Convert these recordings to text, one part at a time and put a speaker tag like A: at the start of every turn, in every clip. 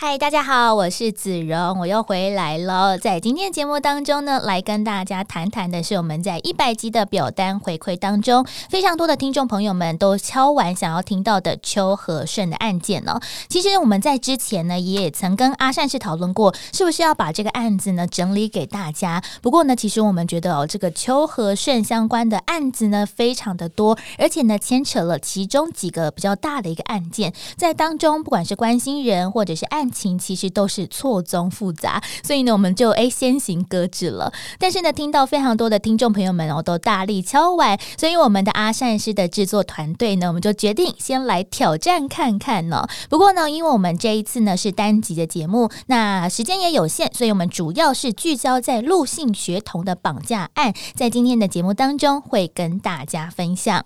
A: 嗨，大家好，我是子荣，我又回来了。在今天的节目当中呢，来跟大家谈谈的是我们在一百集的表单回馈当中，非常多的听众朋友们都敲完想要听到的邱和顺的案件呢。其实我们在之前呢，也曾跟阿善是讨论过，是不是要把这个案子呢整理给大家。不过呢，其实我们觉得哦，这个邱和顺相关的案子呢，非常的多，而且呢，牵扯了其中几个比较大的一个案件，在当中，不管是关心人或者是案。情其实都是错综复杂，所以呢，我们就哎先行搁置了。但是呢，听到非常多的听众朋友们哦，都大力敲碗，所以我们的阿善师的制作团队呢，我们就决定先来挑战看看呢。不过呢，因为我们这一次呢是单集的节目，那时间也有限，所以我们主要是聚焦在陆姓学童的绑架案，在今天的节目当中会跟大家分享。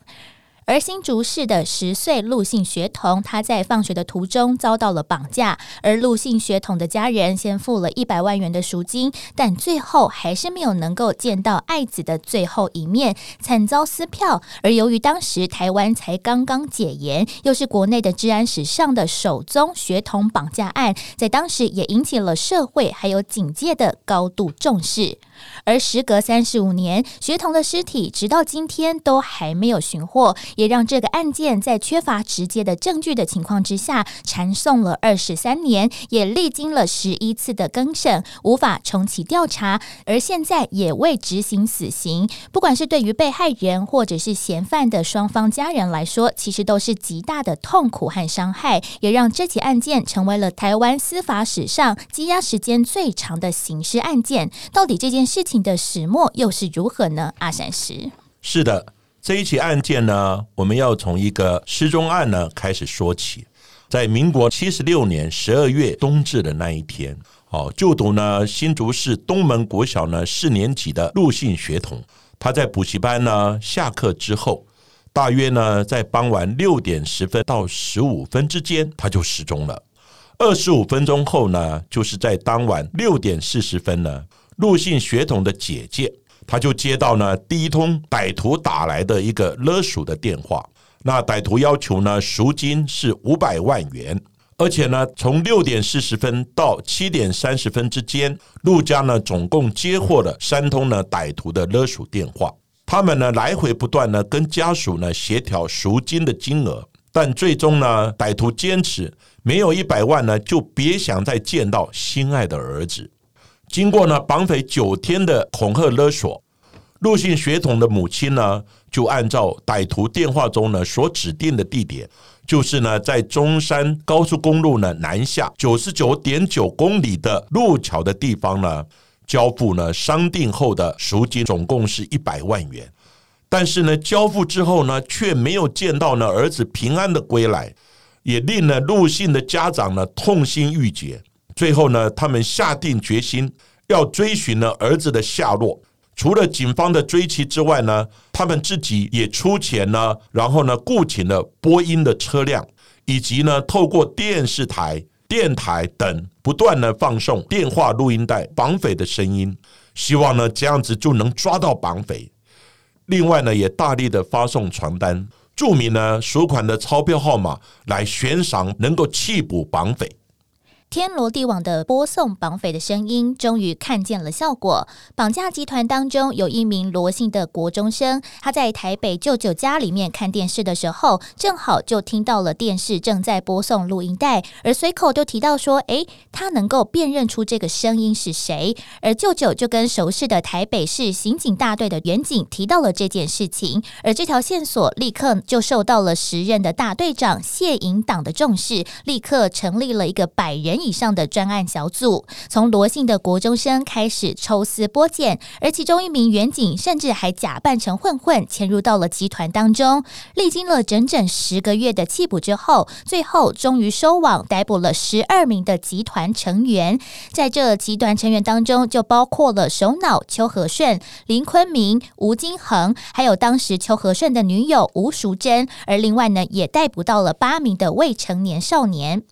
A: 而新竹市的十岁陆姓学童，他在放学的途中遭到了绑架，而陆姓学童的家人先付了一百万元的赎金，但最后还是没有能够见到爱子的最后一面，惨遭撕票。而由于当时台湾才刚刚解严，又是国内的治安史上的首宗学童绑架案，在当时也引起了社会还有警界的高度重视。而时隔三十五年，学童的尸体直到今天都还没有寻获，也让这个案件在缺乏直接的证据的情况之下，缠讼了二十三年，也历经了十一次的更审，无法重启调查，而现在也未执行死刑。不管是对于被害人或者是嫌犯的双方家人来说，其实都是极大的痛苦和伤害，也让这起案件成为了台湾司法史上积压时间最长的刑事案件。到底这件事？情的始末又是如何呢？阿善师
B: 是的，这一起案件呢，我们要从一个失踪案呢开始说起。在民国七十六年十二月冬至的那一天，哦，就读呢新竹市东门国小呢四年级的陆姓学童，他在补习班呢下课之后，大约呢在傍晚六点十分到十五分之间，他就失踪了。二十五分钟后呢，就是在当晚六点四十分呢。陆姓学童的姐姐，他就接到呢第一通歹徒打来的一个勒索的电话。那歹徒要求呢赎金是五百万元，而且呢从六点四十分到七点三十分之间，陆家呢总共接获了三通呢歹徒的勒索电话。他们呢来回不断呢跟家属呢协调赎金的金额，但最终呢歹徒坚持没有一百万呢就别想再见到心爱的儿子。经过呢绑匪九天的恐吓勒索，陆姓血统的母亲呢就按照歹徒电话中呢所指定的地点，就是呢在中山高速公路呢南下九十九点九公里的路桥的地方呢交付呢商定后的赎金，总共是一百万元。但是呢交付之后呢却没有见到呢儿子平安的归来，也令呢陆姓的家长呢痛心欲绝。最后呢，他们下定决心要追寻呢儿子的下落。除了警方的追击之外呢，他们自己也出钱呢，然后呢雇请了播音的车辆，以及呢透过电视台、电台等不断的放送电话录音带绑匪的声音，希望呢这样子就能抓到绑匪。另外呢，也大力的发送传单，注明呢赎款的钞票号码，来悬赏能够缉捕绑匪。
A: 天罗地网的播送绑匪的声音，终于看见了效果。绑架集团当中有一名罗姓的国中生，他在台北舅舅家里面看电视的时候，正好就听到了电视正在播送录音带，而随口就提到说：“诶，他能够辨认出这个声音是谁。”而舅舅就跟熟识的台北市刑警大队的员警提到了这件事情，而这条线索立刻就受到了时任的大队长谢营党的重视，立刻成立了一个百人。以上的专案小组，从罗姓的国中生开始抽丝剥茧，而其中一名员警甚至还假扮成混混潜入到了集团当中。历经了整整十个月的缉捕之后，最后终于收网，逮捕了十二名的集团成员。在这集团成员当中，就包括了首脑邱和顺、林坤明、吴金恒，还有当时邱和顺的女友吴淑珍。而另外呢，也逮捕到了八名的未成年少年。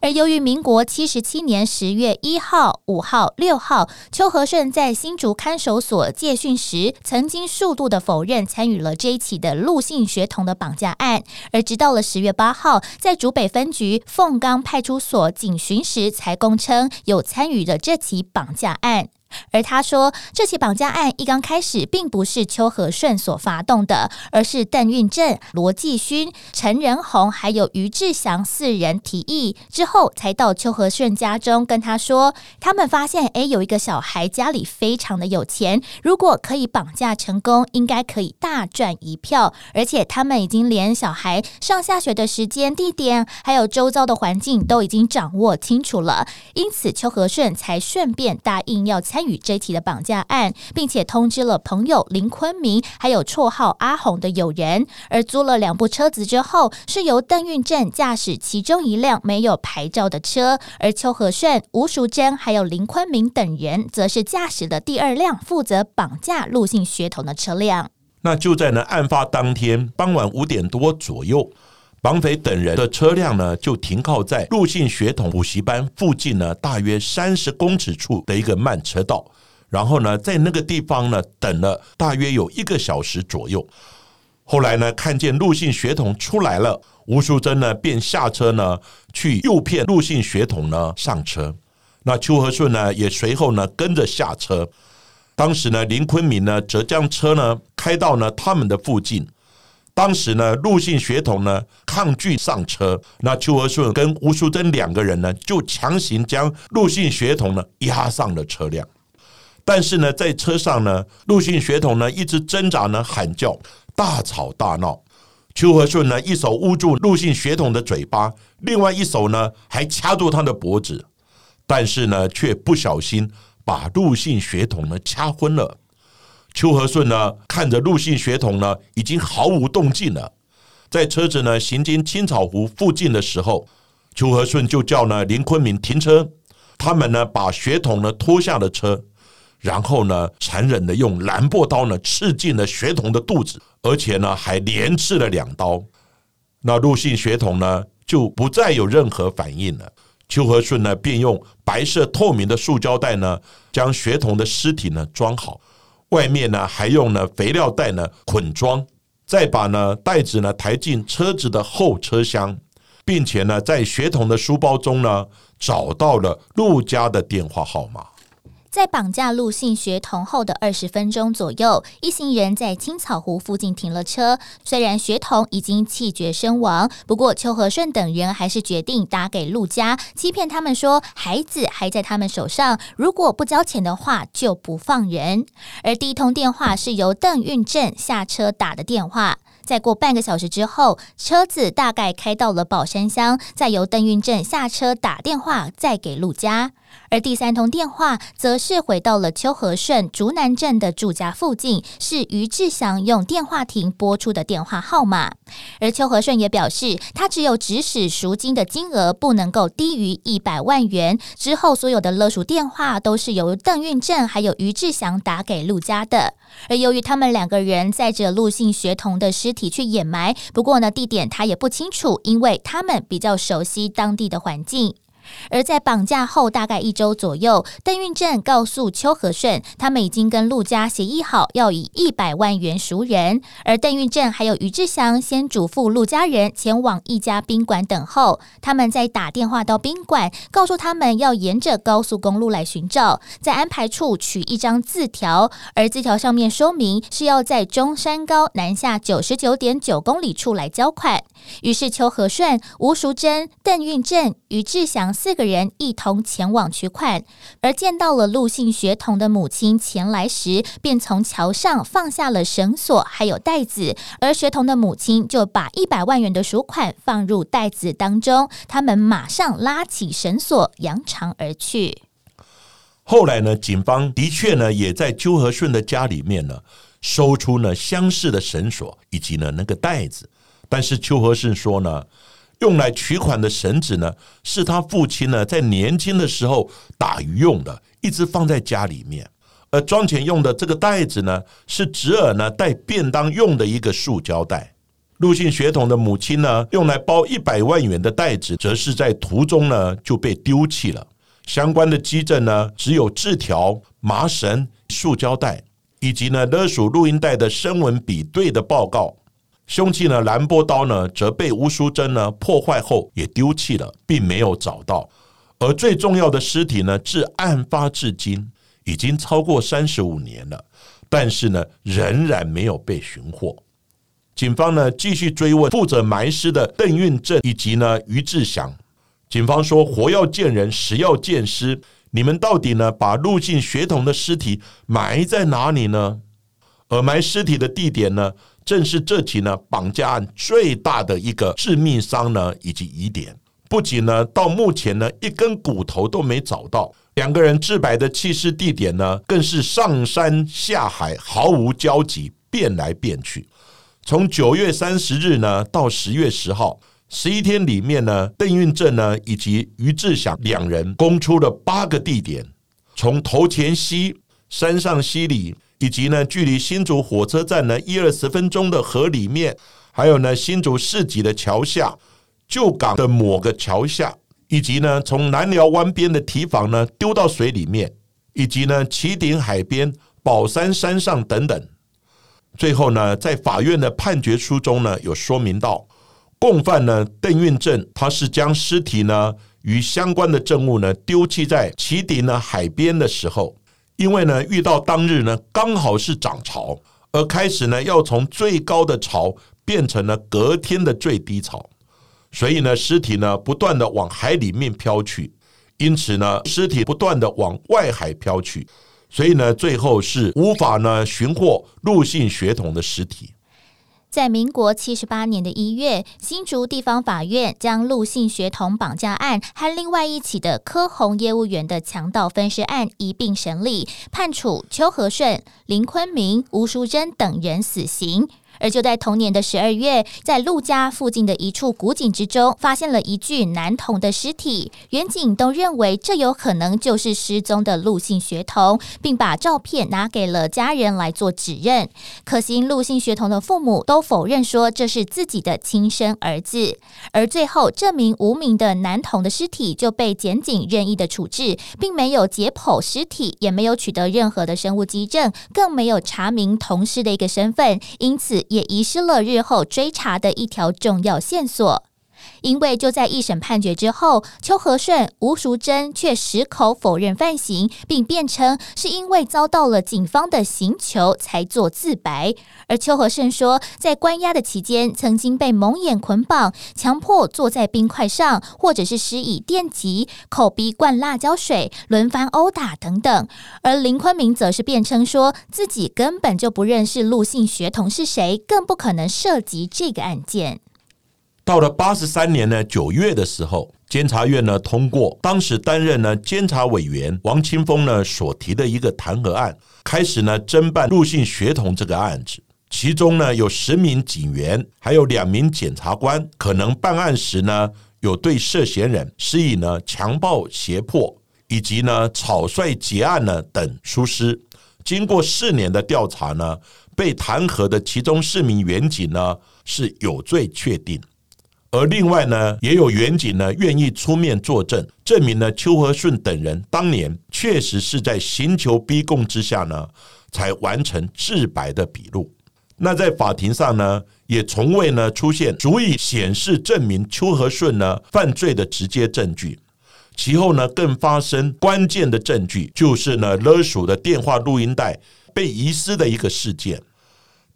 A: 而由于民国七十七年十月一号、五号、六号，邱和顺在新竹看守所戒训时，曾经数度的否认参与了这一起的陆姓学童的绑架案。而直到了十月八号，在竹北分局凤冈派出所警巡时，才供称有参与了这起绑架案。而他说，这起绑架案一刚开始，并不是邱和顺所发动的，而是邓运正、罗继勋、陈仁宏还有于志祥四人提议，之后才到邱和顺家中跟他说，他们发现，诶，有一个小孩家里非常的有钱，如果可以绑架成功，应该可以大赚一票，而且他们已经连小孩上下学的时间、地点，还有周遭的环境都已经掌握清楚了，因此邱和顺才顺便答应要参。参与这起的绑架案，并且通知了朋友林坤明，还有绰号阿红的友人。而租了两部车子之后，是由邓运正驾驶其中一辆没有牌照的车，而邱和顺、吴淑珍还有林坤明等人，则是驾驶的第二辆负责绑架陆姓学童的车辆。
B: 那就在呢案发当天傍晚五点多左右，绑匪等人的车辆呢就停靠在陆信血统补习班附近呢，大约三十公尺处的一个慢车道。然后呢，在那个地方呢等了大约有一个小时左右。后来呢，看见陆信血统出来了，吴淑珍呢便下车呢去诱骗陆信血统呢上车。那邱和顺呢也随后呢跟着下车。当时呢，林坤明呢则将车呢开到呢他们的附近。当时呢，陆姓血统呢抗拒上车，那邱和顺跟吴淑珍两个人呢就强行将陆姓血统呢押上了车辆。但是呢，在车上呢，陆姓血统呢一直挣扎呢喊叫，大吵大闹。邱和顺呢一手捂住陆姓血统的嘴巴，另外一手呢还掐住他的脖子，但是呢却不小心把陆姓血统呢掐昏了。邱和顺呢，看着陆姓血统呢，已经毫无动静了。在车子呢行经青草湖附近的时候，邱和顺就叫呢林坤明停车。他们呢把血统呢拖下了车，然后呢残忍的用蓝布刀呢刺进了血统的肚子，而且呢还连刺了两刀。那陆姓血统呢就不再有任何反应了。邱和顺呢便用白色透明的塑胶袋呢将血统的尸体呢装好。外面呢还用呢肥料袋呢捆装，再把呢袋子呢抬进车子的后车厢，并且呢在学童的书包中呢找到了陆家的电话号码。
A: 在绑架陆姓学童后的二十分钟左右，一行人在青草湖附近停了车。虽然学童已经气绝身亡，不过邱和顺等人还是决定打给陆家，欺骗他们说孩子还在他们手上，如果不交钱的话就不放人。而第一通电话是由邓运正下车打的电话。再过半个小时之后，车子大概开到了宝山乡，再由邓运正下车打电话，再给陆家。而第三通电话则是回到了邱和顺竹南镇的住家附近，是于志祥用电话亭拨出的电话号码。而邱和顺也表示，他只有指使赎金的金额不能够低于一百万元。之后所有的勒赎电话都是由邓运正还有于志祥打给陆家的。而由于他们两个人载着陆姓学童的尸体去掩埋，不过呢地点他也不清楚，因为他们比较熟悉当地的环境。而在绑架后大概一周左右，邓运正告诉邱和顺，他们已经跟陆家协议好，要以一百万元赎人。而邓运正还有于志祥先嘱咐陆家人前往一家宾馆等候，他们再打电话到宾馆，告诉他们要沿着高速公路来寻找，在安排处取一张字条，而字条上面说明是要在中山高南下九十九点九公里处来交款。于是邱和顺、吴淑珍、邓运正、于志祥。四个人一同前往取款，而见到了陆姓学童的母亲前来时，便从桥上放下了绳索还有袋子，而学童的母亲就把一百万元的赎款放入袋子当中，他们马上拉起绳索扬长而去。
B: 后来呢，警方的确呢，也在邱和顺的家里面呢，搜出呢相似的绳索以及呢那个袋子。但是邱和顺说呢，用来取款的绳子呢，是他父亲呢在年轻的时候打鱼用的，一直放在家里面。而装钱用的这个袋子呢，是侄儿呢带便当用的一个塑胶袋。陆姓血统的母亲呢，用来包一百万元的袋子，则是在途中呢就被丢弃了。相关的基证呢，只有字条、麻绳、塑胶袋，以及呢勒索录音带的声纹比对的报告。凶器呢蓝波刀呢，则被吴淑珍呢破坏后也丢弃了，并没有找到。而最重要的尸体呢，至案发至今已经超过三十五年了，但是呢仍然没有被寻获。警方呢继续追问负责埋尸的邓运正以及呢于志祥。警方说：“活要见人，死要见尸。你们到底呢？把入境血统的尸体埋在哪里呢？而埋尸体的地点呢，正是这起呢绑架案最大的一个致命伤呢，以及疑点。不仅呢，到目前呢，一根骨头都没找到。两个人自白的弃尸地点呢，更是上山下海，毫无交集，变来变去。从九月三十日呢，到十月十号。”十一天里面呢，邓运正呢以及于志祥两人攻出了八个地点，从头前溪、山上溪里，以及呢距离新竹火车站呢一二十分钟的河里面，还有呢新竹市集的桥下、旧港的某个桥下，以及呢从南寮湾边的堤防呢丢到水里面，以及呢旗顶海边、宝山山上等等。最后呢，在法院的判决书中呢，有说明到。共犯呢，邓运正，他是将尸体呢与相关的证物呢丢弃在旗顶呢海边的时候，因为呢遇到当日呢刚好是涨潮，而开始呢要从最高的潮变成了隔天的最低潮，所以呢尸体呢不断的往海里面飘去，因此呢尸体不断的往外海飘去，所以呢最后是无法呢寻获陆姓血统的尸体。
A: 在民国七十八年的一月，新竹地方法院将陆姓学童绑架案和另外一起的科宏业务员的强盗分尸案一并审理，判处邱和顺、林坤明、吴淑珍等人死刑。而就在同年的十二月，在陆家附近的一处古井之中，发现了一具男童的尸体。远警都认为这有可能就是失踪的陆姓学童，并把照片拿给了家人来做指认。可惜陆姓学童的父母都否认说这是自己的亲生儿子。而最后，这名无名的男童的尸体就被检警任意的处置，并没有解剖尸体，也没有取得任何的生物基证，更没有查明同尸的一个身份，因此。也遗失了日后追查的一条重要线索。因为就在一审判决之后，邱和顺、吴淑珍却矢口否认犯行，并辩称是因为遭到了警方的刑求才做自白。而邱和顺说，在关押的期间，曾经被蒙眼捆绑，强迫坐在冰块上，或者是施以电击、口鼻灌辣椒水、轮番殴打等等。而林坤明则是辩称说自己根本就不认识陆姓学童是谁，更不可能涉及这个案件。
B: 到了八十三年呢九月的时候，监察院呢通过当时担任呢监察委员王清峰呢所提的一个弹劾案，开始呢侦办入姓血统这个案子。其中呢有十名警员，还有两名检察官，可能办案时呢有对涉嫌人施以呢强暴胁迫，以及呢草率结案呢等疏失。经过四年的调查呢，被弹劾的其中四名员警呢是有罪确定。而另外呢，也有远警呢愿意出面作证，证明呢邱和顺等人当年确实是在刑求逼供之下呢，才完成自白的笔录。那在法庭上呢，也从未呢出现足以显示证明邱和顺呢犯罪的直接证据。其后呢，更发生关键的证据，就是呢勒索的电话录音带被遗失的一个事件。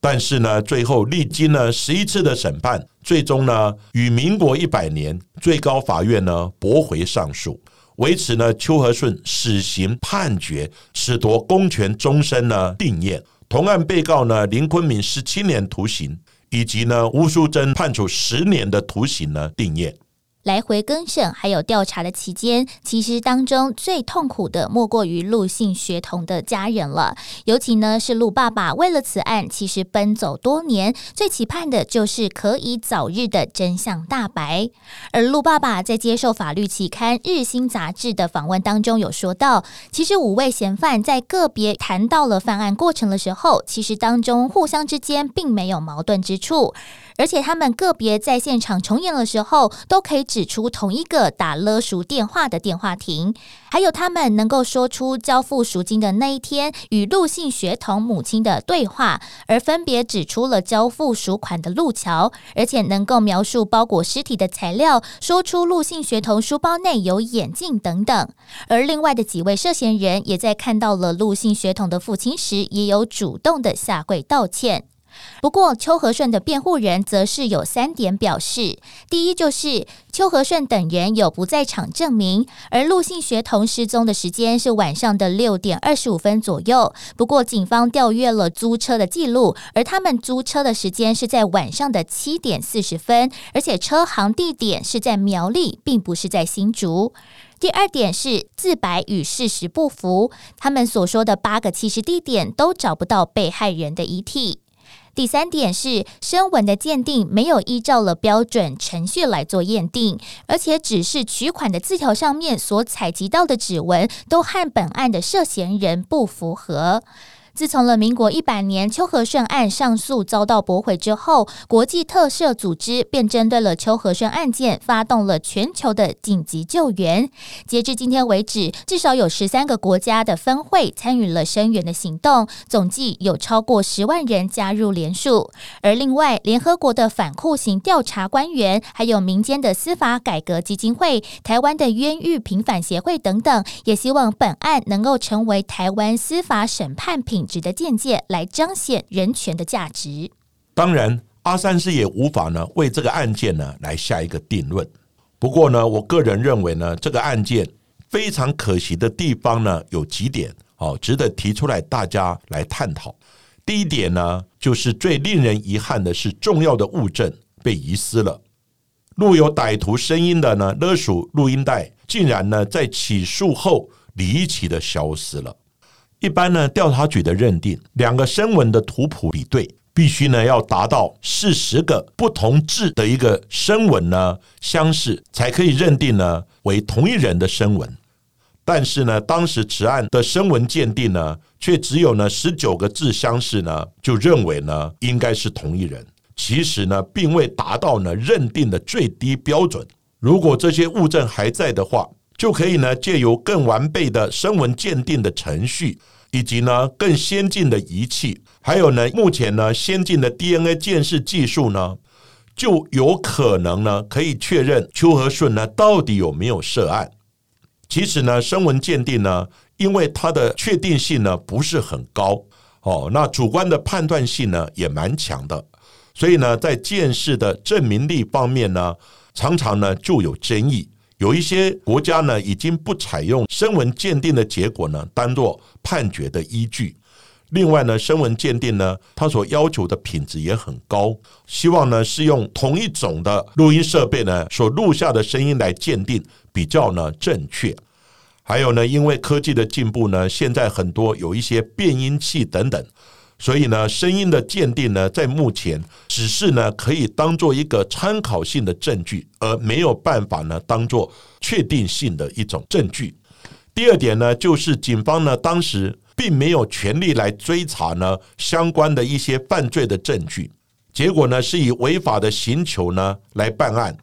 B: 但是呢，最后历经了十一次的审判，最终呢，与民国一百年，最高法院呢驳回上诉，维持呢邱和顺死刑判决，褫夺公权终身呢定验。同案被告呢林坤明十七年徒刑，以及呢吴淑珍判处十年的徒刑呢定验。
A: 来回更审还有调查的期间，其实当中最痛苦的莫过于陆姓学童的家人了。尤其呢是陆爸爸，为了此案，其实奔走多年，最期盼的就是可以早日的真相大白。而陆爸爸在接受法律期刊《日新》杂志的访问当中有说到，其实五位嫌犯在个别谈到了犯案过程的时候，其实当中互相之间并没有矛盾之处。而且他们个别在现场重演的时候，都可以指出同一个打勒赎电话的电话亭，还有他们能够说出交付赎金的那一天与陆姓学童母亲的对话，而分别指出了交付赎款的路桥，而且能够描述包裹尸体的材料，说出陆姓学童书包内有眼镜等等。而另外的几位涉嫌人也在看到了陆姓学童的父亲时，也有主动的下跪道歉。不过，邱和顺的辩护人则是有三点表示：第一，就是邱和顺等人有不在场证明，而陆姓学童失踪的时间是晚上的六点二十五分左右。不过，警方调阅了租车的记录，而他们租车的时间是在晚上的七点四十分，而且车行地点是在苗栗，并不是在新竹。第二点是自白与事实不符，他们所说的八个弃尸地点都找不到被害人的遗体。第三点是声纹的鉴定没有依照了标准程序来做验定，而且只是取款的字条上面所采集到的指纹都和本案的涉嫌人不符合。自从了民国一百年邱和顺案上诉遭到驳回之后，国际特赦组织便针对了邱和顺案件发动了全球的紧急救援。截至今天为止，至少有十三个国家的分会参与了声援的行动，总计有超过十万人加入联署。而另外，联合国的反酷刑调查官员，还有民间的司法改革基金会、台湾的冤狱平反协会等等，也希望本案能够成为台湾司法审判品。值得见解来彰显人权的价值。
B: 当然，阿三师也无法呢为这个案件呢来下一个定论。不过呢，我个人认为呢，这个案件非常可惜的地方呢有几点哦，值得提出来大家来探讨。第一点呢，就是最令人遗憾的是，重要的物证被遗失了。录有歹徒声音的呢勒索录音带，竟然呢在起诉后离奇的消失了。一般呢，调查局的认定，两个声纹的图谱比对，必须呢要达到四十个不同字的一个声纹呢相似，才可以认定呢为同一人的声纹。但是呢，当时此案的声纹鉴定呢，却只有呢十九个字相似呢，就认为呢应该是同一人。其实呢，并未达到呢认定的最低标准。如果这些物证还在的话，就可以呢借由更完备的声纹鉴定的程序。以及呢更先进的仪器，还有呢目前呢先进的 DNA 鉴识技术呢，就有可能呢可以确认邱和顺呢到底有没有涉案。其实呢声纹鉴定呢，因为它的确定性呢不是很高哦，那主观的判断性呢也蛮强的，所以呢在鉴识的证明力方面呢，常常呢就有争议。有一些国家呢，已经不采用声纹鉴定的结果呢，当做判决的依据。另外呢，声纹鉴定呢，它所要求的品质也很高，希望呢是用同一种的录音设备呢所录下的声音来鉴定，比较呢正确。还有呢，因为科技的进步呢，现在很多有一些变音器等等。所以呢，声音的鉴定呢，在目前只是呢可以当做一个参考性的证据，而没有办法呢当做确定性的一种证据。第二点呢，就是警方呢当时并没有权利来追查呢相关的一些犯罪的证据，结果呢是以违法的刑求呢来办案。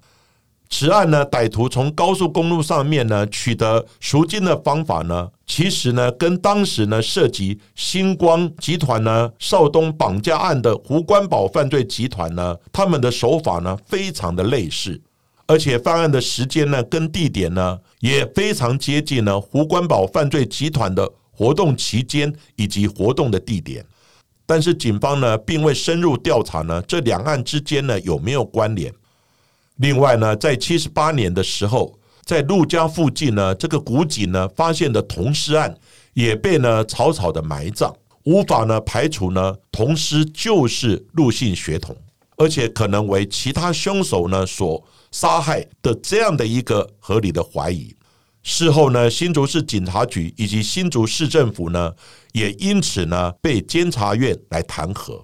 B: 此案呢，歹徒从高速公路上面呢取得赎金的方法呢，其实呢跟当时呢涉及星光集团呢邵东绑架案的胡关宝犯罪集团呢，他们的手法呢非常的类似，而且犯案的时间呢跟地点呢也非常接近呢胡关宝犯罪集团的活动期间以及活动的地点。但是警方呢，并未深入调查呢这两案之间呢有没有关联。另外呢，在七十八年的时候，在陆家附近呢，这个古井呢发现的铜尸案也被呢草草的埋葬，无法呢排除呢铜尸就是陆姓血统，而且可能为其他凶手呢所杀害的这样的一个合理的怀疑。事后呢，新竹市警察局以及新竹市政府呢，也因此呢被监察院来弹劾。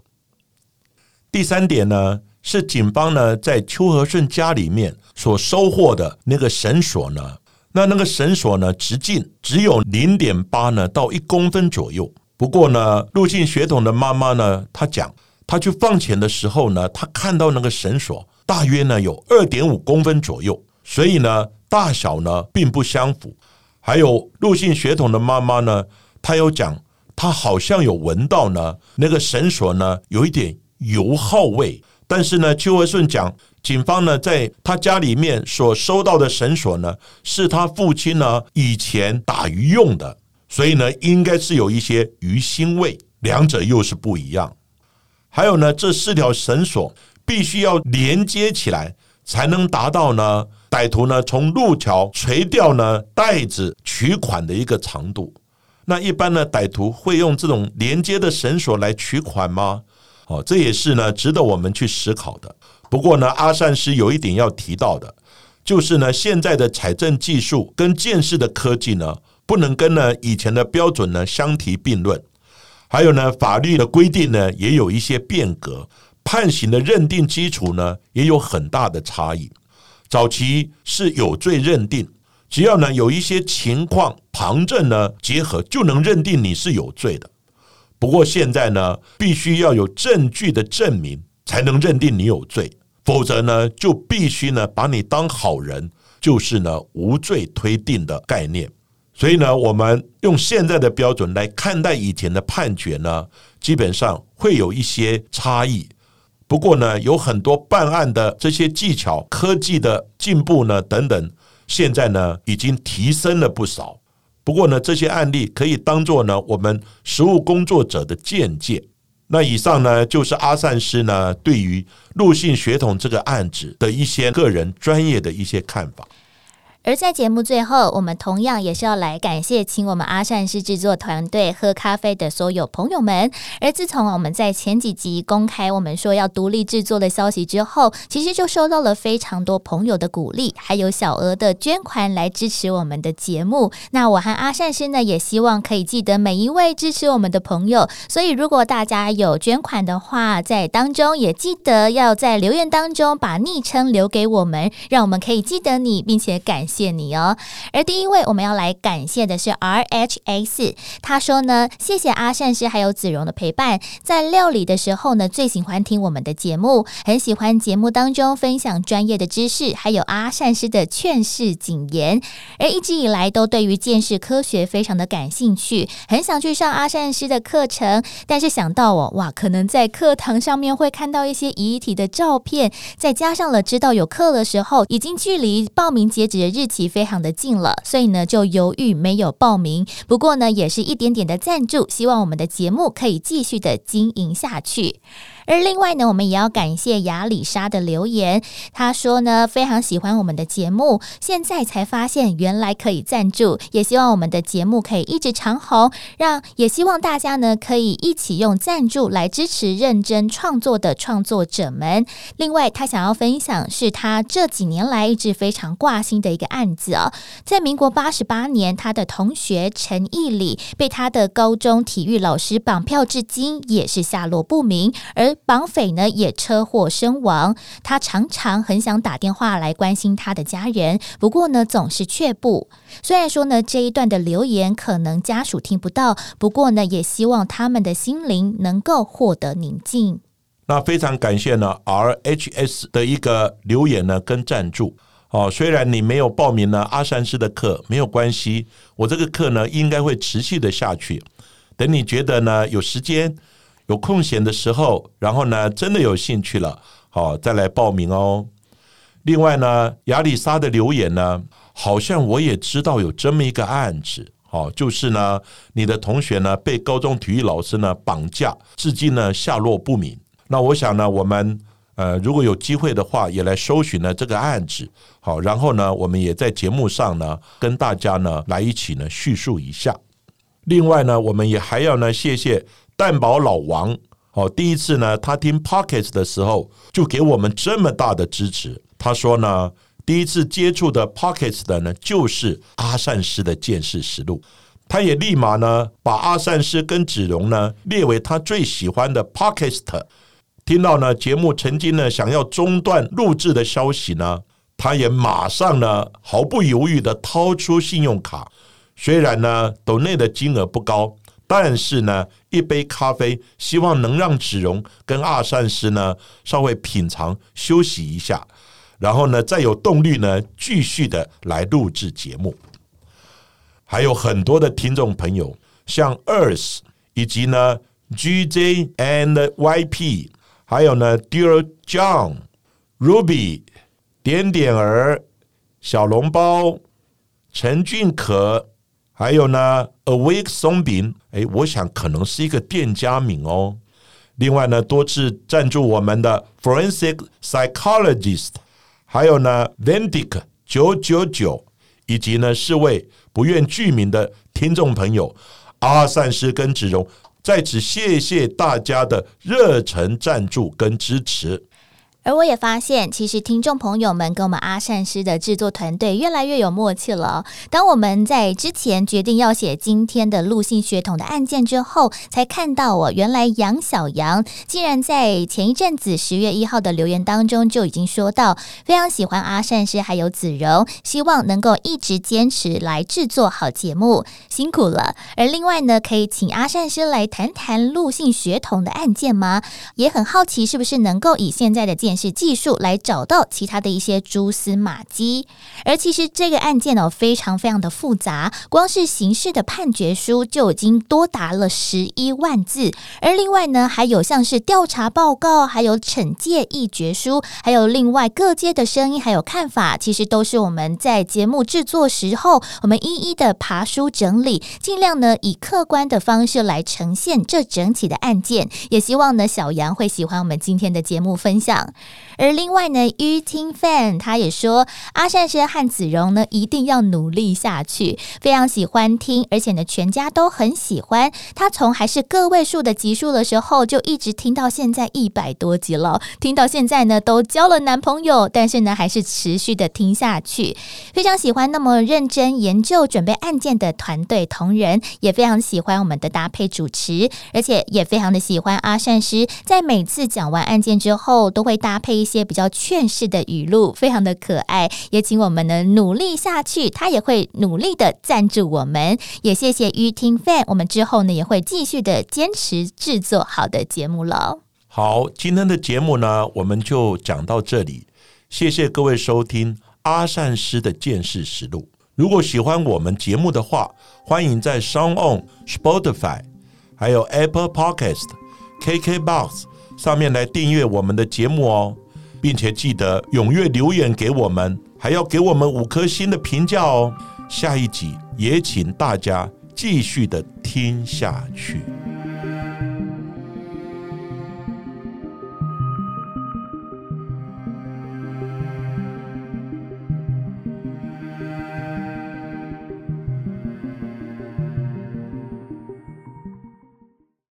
B: 第三点呢。是警方呢在邱和顺家里面所收获的那个绳索呢？那那个绳索呢直径只有零点八呢到一公分左右。不过呢，入境血统的妈妈呢，她讲她去放钱的时候呢，她看到那个绳索大约呢有二点五公分左右，所以呢大小呢并不相符。还有入境血统的妈妈呢，她有讲她好像有闻到呢那个绳索呢有一点油耗味。但是呢，邱和顺讲，警方呢在他家里面所收到的绳索呢，是他父亲呢以前打鱼用的，所以呢应该是有一些鱼腥味，两者又是不一样。还有呢，这四条绳索必须要连接起来，才能达到呢歹徒呢从路桥垂钓呢袋子取款的一个长度。那一般呢，歹徒会用这种连接的绳索来取款吗？哦，这也是呢，值得我们去思考的。不过呢，阿善师有一点要提到的，就是呢，现在的采证技术跟建设的科技呢，不能跟呢以前的标准呢相提并论。还有呢，法律的规定呢，也有一些变革，判刑的认定基础呢，也有很大的差异。早期是有罪认定，只要呢有一些情况旁证呢结合，就能认定你是有罪的。不过现在呢，必须要有证据的证明，才能认定你有罪，否则呢，就必须呢把你当好人，就是呢无罪推定的概念。所以呢，我们用现在的标准来看待以前的判决呢，基本上会有一些差异。不过呢，有很多办案的这些技巧、科技的进步呢等等，现在呢已经提升了不少。不过呢，这些案例可以当做呢我们实务工作者的见解。那以上呢就是阿善师呢对于陆姓血统这个案子的一些个人专业的一些看法。
A: 而在节目最后，我们同样也是要来感谢请我们阿善师制作团队喝咖啡的所有朋友们。而自从我们在前几集公开我们说要独立制作的消息之后，其实就收到了非常多朋友的鼓励，还有小额的捐款来支持我们的节目。那我和阿善师呢，也希望可以记得每一位支持我们的朋友。所以如果大家有捐款的话，在当中也记得要在留言当中把昵称留给我们，让我们可以记得你，并且感。谢谢你哦。而第一位我们要来感谢的是 R H S，他说呢，谢谢阿善师还有子荣的陪伴，在料理的时候呢，最喜欢听我们的节目，很喜欢节目当中分享专业的知识，还有阿善师的劝世警言。而一直以来都对于见识科学非常的感兴趣，很想去上阿善师的课程，但是想到哦，哇，可能在课堂上面会看到一些遗体的照片，再加上了知道有课的时候，已经距离报名截止的日。期非常的近了，所以呢就犹豫没有报名。不过呢，也是一点点的赞助，希望我们的节目可以继续的经营下去。而另外呢，我们也要感谢亚里莎的留言。他说呢，非常喜欢我们的节目，现在才发现原来可以赞助，也希望我们的节目可以一直长红。让也希望大家呢可以一起用赞助来支持认真创作的创作者们。另外，他想要分享是他这几年来一直非常挂心的一个案子啊，在民国八十八年，他的同学陈义礼被他的高中体育老师绑票，至今也是下落不明。而绑匪呢也车祸身亡，他常常很想打电话来关心他的家人，不过呢总是却步。虽然说呢这一段的留言可能家属听不到，不过呢也希望他们的心灵能够获得宁静。
B: 那非常感谢呢 R H S 的一个留言呢跟赞助哦。虽然你没有报名呢阿三师的课没有关系，我这个课呢应该会持续的下去。等你觉得呢有时间。有空闲的时候，然后呢，真的有兴趣了，好再来报名哦。另外呢，亚里莎的留言呢，好像我也知道有这么一个案子，好，就是呢，你的同学呢被高中体育老师呢绑架，至今呢下落不明。那我想呢，我们呃如果有机会的话，也来搜寻呢这个案子。好，然后呢，我们也在节目上呢跟大家呢来一起呢叙述一下。另外呢，我们也还要呢谢谢蛋堡老王。哦，第一次呢，他听 Pockets 的时候就给我们这么大的支持。他说呢，第一次接触的 Pockets 的呢，就是阿善师的见识实录。他也立马呢，把阿善师跟子荣呢列为他最喜欢的 Pocket。听到呢节目曾经呢想要中断录制的消息呢，他也马上呢毫不犹豫的掏出信用卡。虽然呢抖内的金额不高。但是呢，一杯咖啡，希望能让子荣跟阿善师呢稍微品尝休息一下，然后呢再有动力呢继续的来录制节目。还有很多的听众朋友，像 Earth 以及呢 GJ and YP，还有呢 Dear John、Ruby、点点儿、小笼包、陈俊可。还有呢，Awake 松饼，哎，我想可能是一个店家名哦。另外呢，多次赞助我们的 Forensic Psychologist，还有呢，Vendic 九九九，以及呢，四位不愿具名的听众朋友，阿善师跟子荣，在此谢谢大家的热忱赞助跟支持。
A: 而我也发现，其实听众朋友们跟我们阿善师的制作团队越来越有默契了。当我们在之前决定要写今天的陆信血统的案件之后，才看到哦，原来杨小杨竟然在前一阵子十月一号的留言当中就已经说到，非常喜欢阿善师还有子荣，希望能够一直坚持来制作好节目，辛苦了。而另外呢，可以请阿善师来谈谈陆信血统的案件吗？也很好奇，是不是能够以现在的见。是技术来找到其他的一些蛛丝马迹，而其实这个案件呢非常非常的复杂，光是刑事的判决书就已经多达了十一万字，而另外呢还有像是调查报告，还有惩戒议决书，还有另外各界的声音还有看法，其实都是我们在节目制作时候，我们一一的爬书整理，尽量呢以客观的方式来呈现这整体的案件，也希望呢小杨会喜欢我们今天的节目分享。而另外呢，于听 fan 他也说，阿善师和子荣呢一定要努力下去，非常喜欢听，而且呢全家都很喜欢。他从还是个位数的集数的时候，就一直听到现在一百多集了，听到现在呢都交了男朋友，但是呢还是持续的听下去，非常喜欢那么认真研究准备案件的团队同仁，也非常喜欢我们的搭配主持，而且也非常的喜欢阿善师在每次讲完案件之后都会搭。搭配一些比较劝世的语录，非常的可爱。也请我们呢努力下去，他也会努力的赞助我们。也谢谢于听 fan，我们之后呢也会继续的坚持制作好的节目了。
B: 好，今天的节目呢我们就讲到这里，谢谢各位收听阿善师的见识实录。如果喜欢我们节目的话，欢迎在 Sound On、Spotify、还有 Apple Podcast、KK Box。上面来订阅我们的节目哦，并且记得踊跃留言给我们，还要给我们五颗星的评价哦。下一集也请大家继续的听下去。